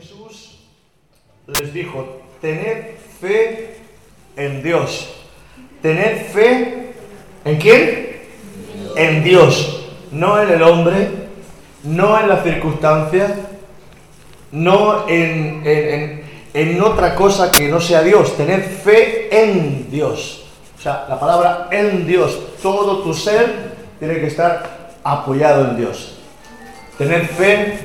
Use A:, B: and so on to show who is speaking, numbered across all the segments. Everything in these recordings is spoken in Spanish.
A: Jesús les dijo, tened fe en Dios. Tened fe en quién? En Dios, no en el hombre, no en las circunstancias, no en, en, en, otra cosa que no sea Dios. Tened fe en Dios. O sea, la palabra en Dios, todo tu ser tiene que estar apoyado en Dios. Tened fe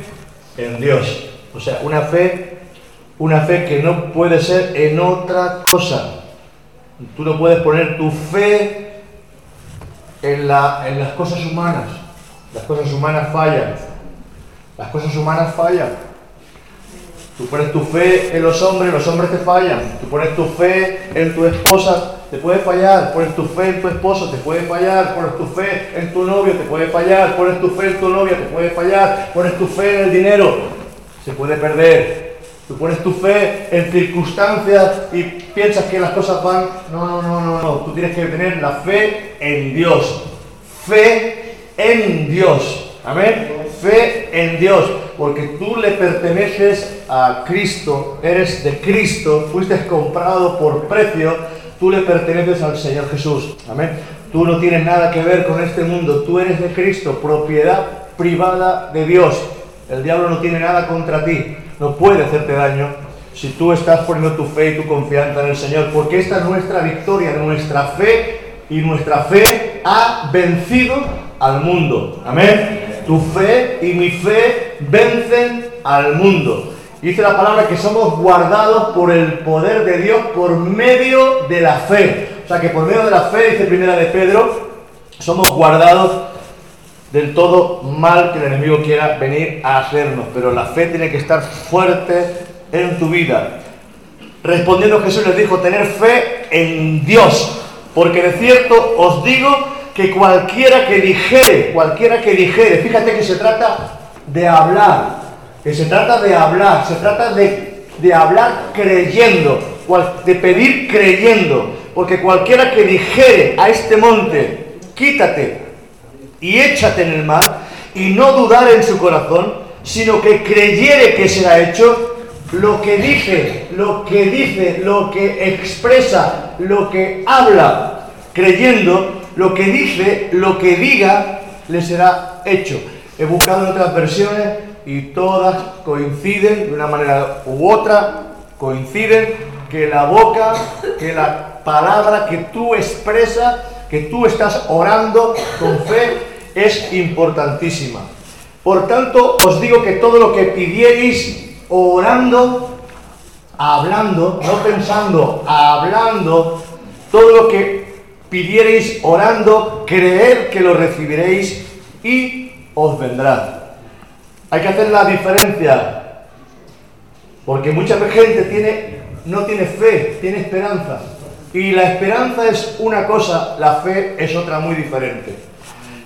A: en Dios. O sea, una fe, una fe que no puede ser en otra cosa. Tú no puedes poner tu fe en, la, en las cosas humanas. Las cosas humanas fallan. Las cosas humanas fallan. Tú pones tu fe en los hombres, los hombres te fallan. Tú pones tu fe en tu esposa, te puede fallar. Pones tu fe en tu esposo, te puede fallar. Pones tu fe en tu novio, te puede fallar. Pones tu fe en tu novia, te puede fallar. Pones tu fe en el dinero, se puede perder. Tú pones tu fe en circunstancias y piensas que las cosas van. No, no, no, no, no. Tú tienes que tener la fe en Dios. Fe en Dios. Amén. Fe en Dios. Porque tú le perteneces a Cristo. Eres de Cristo. Fuiste comprado por precio. Tú le perteneces al Señor Jesús. Amén. Tú no tienes nada que ver con este mundo. Tú eres de Cristo. Propiedad privada de Dios. El diablo no tiene nada contra ti, no puede hacerte daño si tú estás poniendo tu fe y tu confianza en el Señor, porque esta es nuestra victoria, nuestra fe, y nuestra fe ha vencido al mundo. Amén. Tu fe y mi fe vencen al mundo. Dice la palabra que somos guardados por el poder de Dios por medio de la fe. O sea que por medio de la fe, dice primera de Pedro, somos guardados del todo mal que el enemigo quiera venir a hacernos, pero la fe tiene que estar fuerte en tu vida. Respondiendo Jesús les dijo, tener fe en Dios, porque de cierto os digo que cualquiera que dijere, cualquiera que dijere, fíjate que se trata de hablar, que se trata de hablar, se trata de, de hablar creyendo, de pedir creyendo, porque cualquiera que dijere a este monte, quítate, y échate en el mar, y no dudar en su corazón, sino que creyere que será hecho lo que dice, lo que dice, lo que expresa, lo que habla, creyendo lo que dice, lo que diga, le será hecho. He buscado en otras versiones y todas coinciden de una manera u otra, coinciden que la boca, que la palabra que tú expresas, que tú estás orando con fe, es importantísima. Por tanto, os digo que todo lo que pidierais orando, hablando, no pensando, hablando, todo lo que pidierais orando, creer que lo recibiréis y os vendrá. Hay que hacer la diferencia, porque mucha gente tiene, no tiene fe, tiene esperanza. Y la esperanza es una cosa, la fe es otra muy diferente.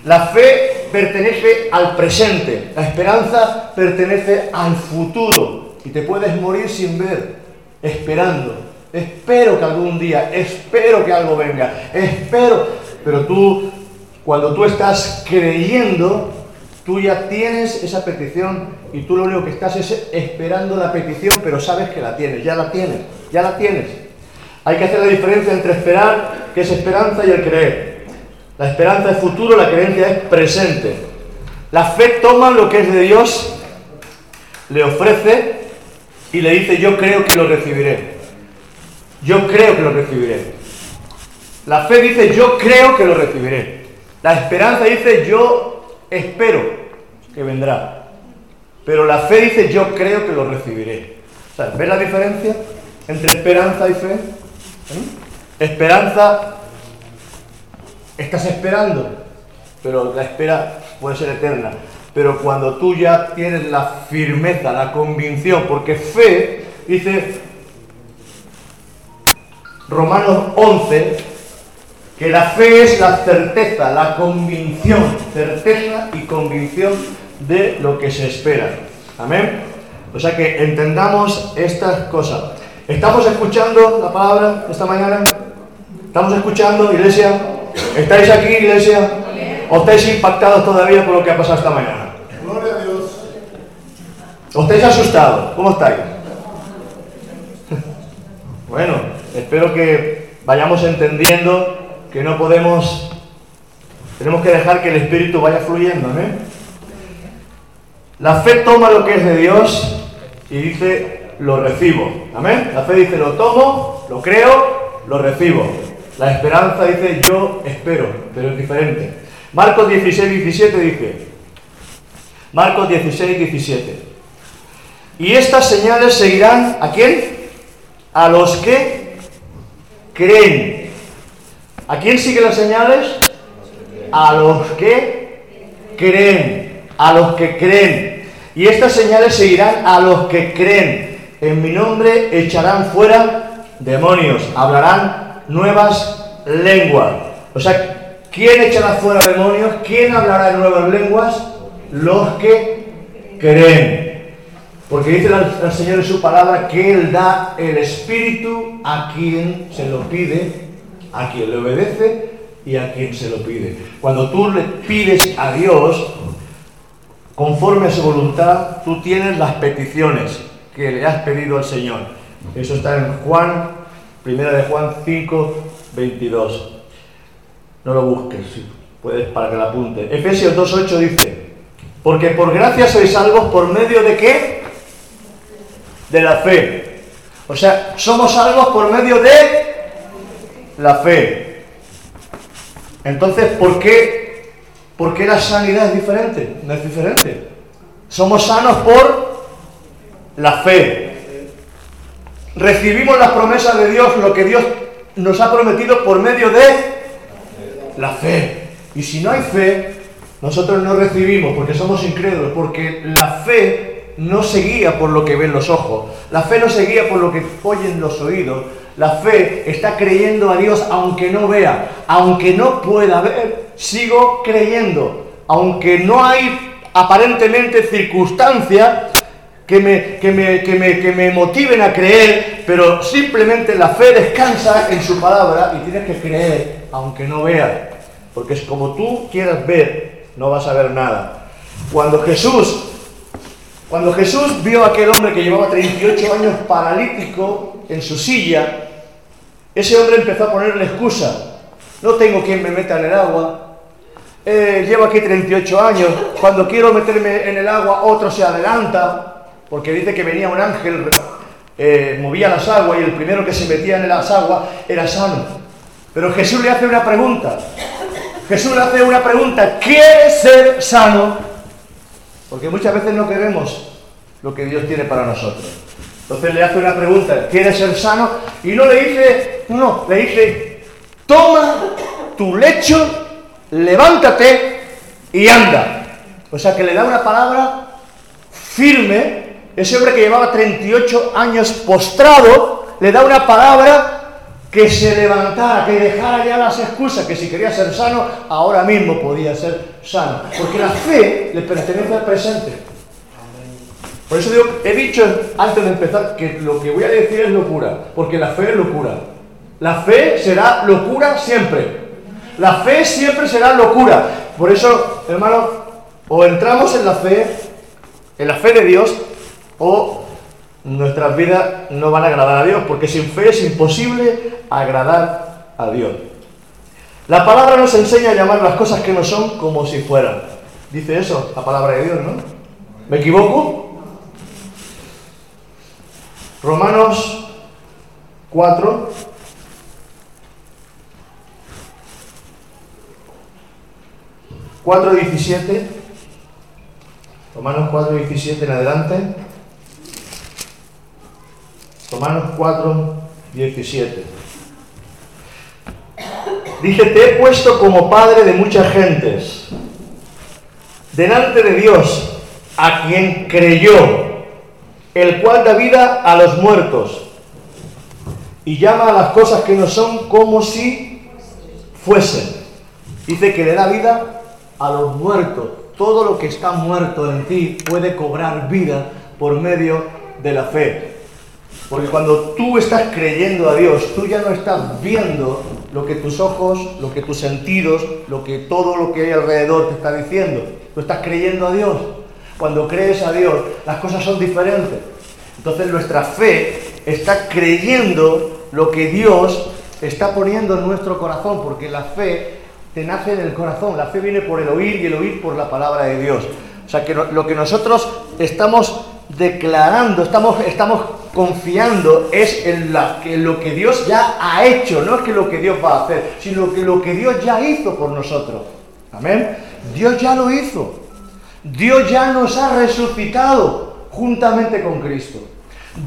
A: La fe pertenece al presente, la esperanza pertenece al futuro y te puedes morir sin ver, esperando. Espero que algún día, espero que algo venga, espero, pero tú, cuando tú estás creyendo, tú ya tienes esa petición y tú lo único que estás es esperando la petición, pero sabes que la tienes, ya la tienes, ya la tienes. Hay que hacer la diferencia entre esperar, que es esperanza, y el creer. La esperanza es futuro, la creencia es presente. La fe toma lo que es de Dios, le ofrece y le dice yo creo que lo recibiré. Yo creo que lo recibiré. La fe dice yo creo que lo recibiré. La esperanza dice yo espero que vendrá. Pero la fe dice yo creo que lo recibiré. ¿ves la diferencia entre esperanza y fe? ¿Eh? Esperanza Estás esperando, pero la espera puede ser eterna. Pero cuando tú ya tienes la firmeza, la convicción, porque fe, dice Romanos 11, que la fe es la certeza, la convicción, certeza y convicción de lo que se espera. Amén. O sea que entendamos estas cosas. ¿Estamos escuchando la palabra esta mañana? ¿Estamos escuchando, iglesia? ¿Estáis aquí, iglesia? ¿O estáis impactados todavía por lo que ha pasado esta mañana?
B: Gloria a Dios.
A: ¿O estáis asustados? ¿Cómo estáis? Bueno, espero que vayamos entendiendo que no podemos, tenemos que dejar que el Espíritu vaya fluyendo, ¿eh? La fe toma lo que es de Dios y dice, lo recibo. Amén. La fe dice, lo tomo, lo creo, lo recibo. La esperanza dice, yo espero, pero es diferente. Marcos 16, 17 dice, Marcos 16, 17. Y estas señales seguirán a quién? A los que creen. ¿A quién siguen las señales? A los que creen. A los que creen. Y estas señales seguirán a los que creen. En mi nombre echarán fuera demonios. Hablarán nuevas lenguas. O sea, ¿quién echará fuera demonios? ¿Quién hablará en nuevas lenguas? Los que creen. Porque dice el Señor en su palabra que Él da el Espíritu a quien se lo pide, a quien le obedece y a quien se lo pide. Cuando tú le pides a Dios, conforme a su voluntad, tú tienes las peticiones que le has pedido al Señor. Eso está en Juan, primera de Juan 5, 22. No lo busques, si puedes para que la apunte. Efesios 2.8 dice, porque por gracia sois salvos por medio de qué? de la fe. O sea, somos salvos por medio de la fe. Entonces, ¿por qué, ¿por qué la sanidad es diferente? No es diferente. Somos sanos por la fe. Recibimos las promesas de Dios, lo que Dios nos ha prometido por medio de la fe. Y si no hay fe, nosotros no recibimos porque somos incrédulos, porque la fe no se guía por lo que ven los ojos, la fe no se guía por lo que oyen los oídos, la fe está creyendo a Dios aunque no vea, aunque no pueda ver, sigo creyendo, aunque no hay aparentemente circunstancias que me, que me, que me, que me motiven a creer, pero simplemente la fe descansa en su palabra y tienes que creer aunque no vea, porque es como tú quieras ver, no vas a ver nada. Cuando Jesús cuando Jesús vio a aquel hombre que llevaba 38 años paralítico en su silla, ese hombre empezó a ponerle excusa. No tengo quien me meta en el agua. Eh, llevo aquí 38 años. Cuando quiero meterme en el agua, otro se adelanta. Porque dice que venía un ángel, eh, movía las aguas y el primero que se metía en las aguas era sano. Pero Jesús le hace una pregunta. Jesús le hace una pregunta. ¿Quieres ser sano? Porque muchas veces no queremos lo que Dios tiene para nosotros. Entonces le hace una pregunta, ¿quieres ser sano? Y no le dice, no, le dice, toma tu lecho, levántate y anda. O sea que le da una palabra firme, ese hombre que llevaba 38 años postrado, le da una palabra que se levantara, que dejara ya las excusas, que si quería ser sano, ahora mismo podía ser sano. Porque la fe le pertenece al presente. Por eso digo, he dicho antes de empezar que lo que voy a decir es locura, porque la fe es locura. La fe será locura siempre. La fe siempre será locura. Por eso, hermano, o entramos en la fe, en la fe de Dios, o nuestras vidas no van a agradar a Dios, porque sin fe es imposible agradar a Dios. La palabra nos enseña a llamar las cosas que no son como si fueran. Dice eso la palabra de Dios, ¿no? ¿Me equivoco? Romanos 4. ...4.17... Romanos 4.17 en adelante... Romanos 4, 17. Dice, te he puesto como padre de muchas gentes, delante de Dios, a quien creyó, el cual da vida a los muertos, y llama a las cosas que no son como si fuesen. Dice que le da vida a los muertos. Todo lo que está muerto en ti puede cobrar vida por medio de la fe. Porque cuando tú estás creyendo a Dios, tú ya no estás viendo lo que tus ojos, lo que tus sentidos, lo que todo lo que hay alrededor te está diciendo. Tú estás creyendo a Dios. cuando crees a Dios, las cosas son diferentes. Entonces nuestra fe está creyendo lo que Dios está poniendo en nuestro corazón, porque la fe te nace en el corazón, la fe viene por el oír y el oír por la palabra de Dios. O sea que lo que nosotros estamos declarando, estamos, estamos confiando es en la, lo que Dios ya ha hecho, no es que lo que Dios va a hacer, sino que lo que Dios ya hizo por nosotros. Amén. Dios ya lo hizo. Dios ya nos ha resucitado juntamente con Cristo.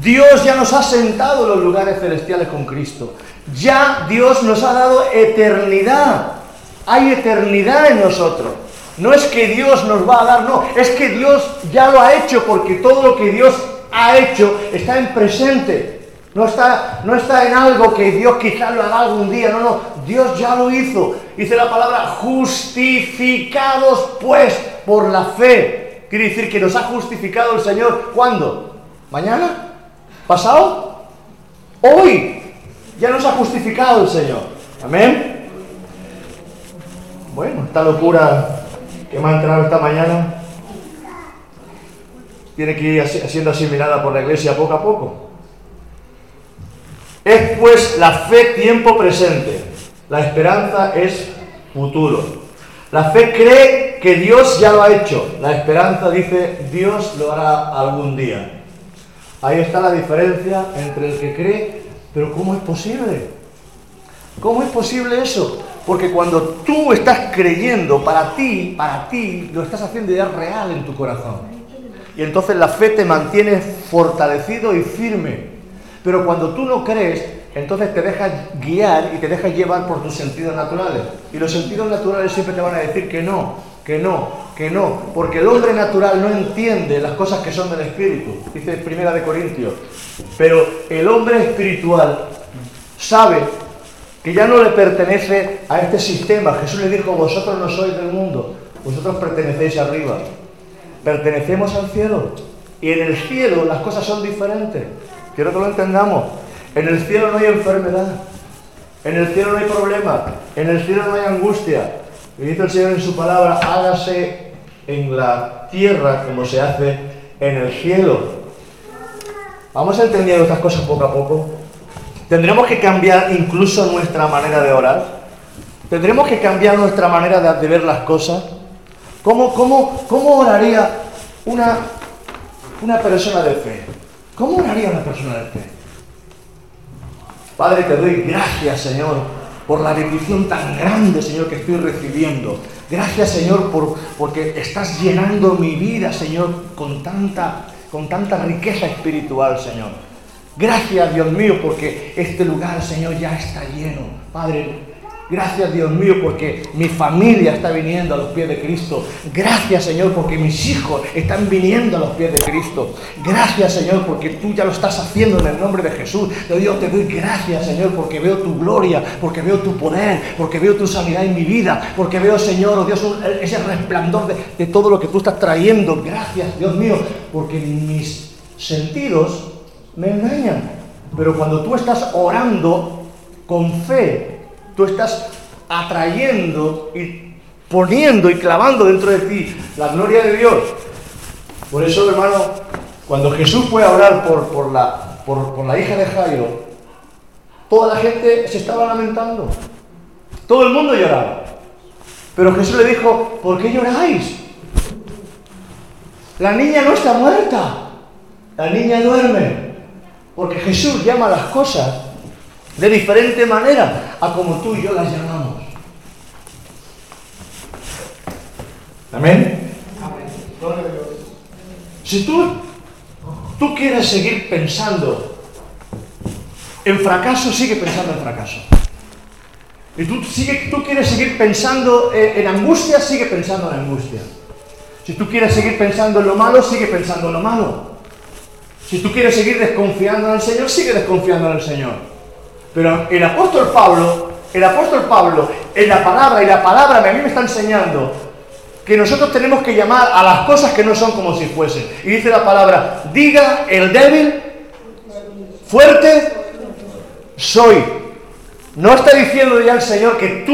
A: Dios ya nos ha sentado en los lugares celestiales con Cristo. Ya Dios nos ha dado eternidad. Hay eternidad en nosotros. No es que Dios nos va a dar, no, es que Dios ya lo ha hecho porque todo lo que Dios ha hecho está en presente. No está, no está en algo que Dios quizás lo haga algún día, no, no, Dios ya lo hizo. Dice la palabra justificados pues por la fe. Quiere decir que nos ha justificado el Señor. ¿Cuándo? ¿Mañana? ¿Pasado? Hoy. Ya nos ha justificado el Señor. Amén. Bueno, esta locura que me ha entrado esta mañana tiene que ir siendo asimilada por la iglesia poco a poco. Es pues la fe tiempo presente, la esperanza es futuro. La fe cree que Dios ya lo ha hecho, la esperanza dice Dios lo hará algún día. Ahí está la diferencia entre el que cree, pero ¿cómo es posible? ¿Cómo es posible eso? Porque cuando tú estás creyendo para ti, para ti, lo estás haciendo ya real en tu corazón. Y entonces la fe te mantiene fortalecido y firme. Pero cuando tú no crees, entonces te dejas guiar y te dejas llevar por tus sentidos naturales. Y los sentidos naturales siempre te van a decir que no, que no, que no. Porque el hombre natural no entiende las cosas que son del Espíritu. Dice Primera de Corintios. Pero el hombre espiritual sabe que ya no le pertenece a este sistema. Jesús le dijo, vosotros no sois del mundo, vosotros pertenecéis arriba. Pertenecemos al cielo. Y en el cielo las cosas son diferentes. Quiero que lo entendamos. En el cielo no hay enfermedad. En el cielo no hay problema. En el cielo no hay angustia. Y dice el Señor en su palabra, hágase en la tierra como se hace en el cielo. Vamos entendiendo estas cosas poco a poco. Tendremos que cambiar incluso nuestra manera de orar. Tendremos que cambiar nuestra manera de, ver las cosas. ¿Cómo, cómo, cómo oraría una, una persona de fe? ¿Cómo oraría una persona de fe? Padre, te doy gracias, Señor, por la bendición tan grande, Señor, que estoy recibiendo. Gracias, Señor, por, porque estás llenando mi vida, Señor, con tanta, con tanta riqueza espiritual, Señor. Gracias, Dios mío, porque este lugar, Señor, ya está lleno. Padre, Gracias Dios mío porque mi familia está viniendo a los pies de Cristo. Gracias Señor porque mis hijos están viniendo a los pies de Cristo. Gracias Señor porque tú ya lo estás haciendo en el nombre de Jesús. Dios te doy gracias Señor porque veo tu gloria, porque veo tu poder, porque veo tu sanidad en mi vida, porque veo Señor, oh Dios, ese resplandor de, de todo lo que tú estás trayendo. Gracias Dios mío porque mis sentidos me engañan. Pero cuando tú estás orando con fe, tú estás atrayendo y poniendo y clavando dentro de ti la gloria de Dios. Por eso, hermano, cuando Jesús fue a orar por, por, la, por, la hija de Jairo, toda la gente se estaba lamentando. Todo el mundo lloraba. Pero Jesús le dijo, ¿por qué lloráis? La niña no está muerta. La niña duerme. Porque Jesús llama las cosas de diferente manera a como tú y yo las llamamos. Amén. Si tú, tú quieres seguir pensando en fracaso, sigue pensando en fracaso. Y tú, sigue, tú quieres seguir pensando en, en angustia, sigue pensando en angustia. Si tú quieres seguir pensando en lo malo, sigue pensando en lo malo. Si tú quieres seguir desconfiando en el Señor, sigue desconfiando en el Señor. Pero el apóstol Pablo, el apóstol Pablo, en la palabra, y la palabra a mí me está enseñando que nosotros tenemos que llamar a las cosas que no son como si fuesen. Y dice la palabra, diga el débil, fuerte, soy. No está diciendo ya el Señor que tú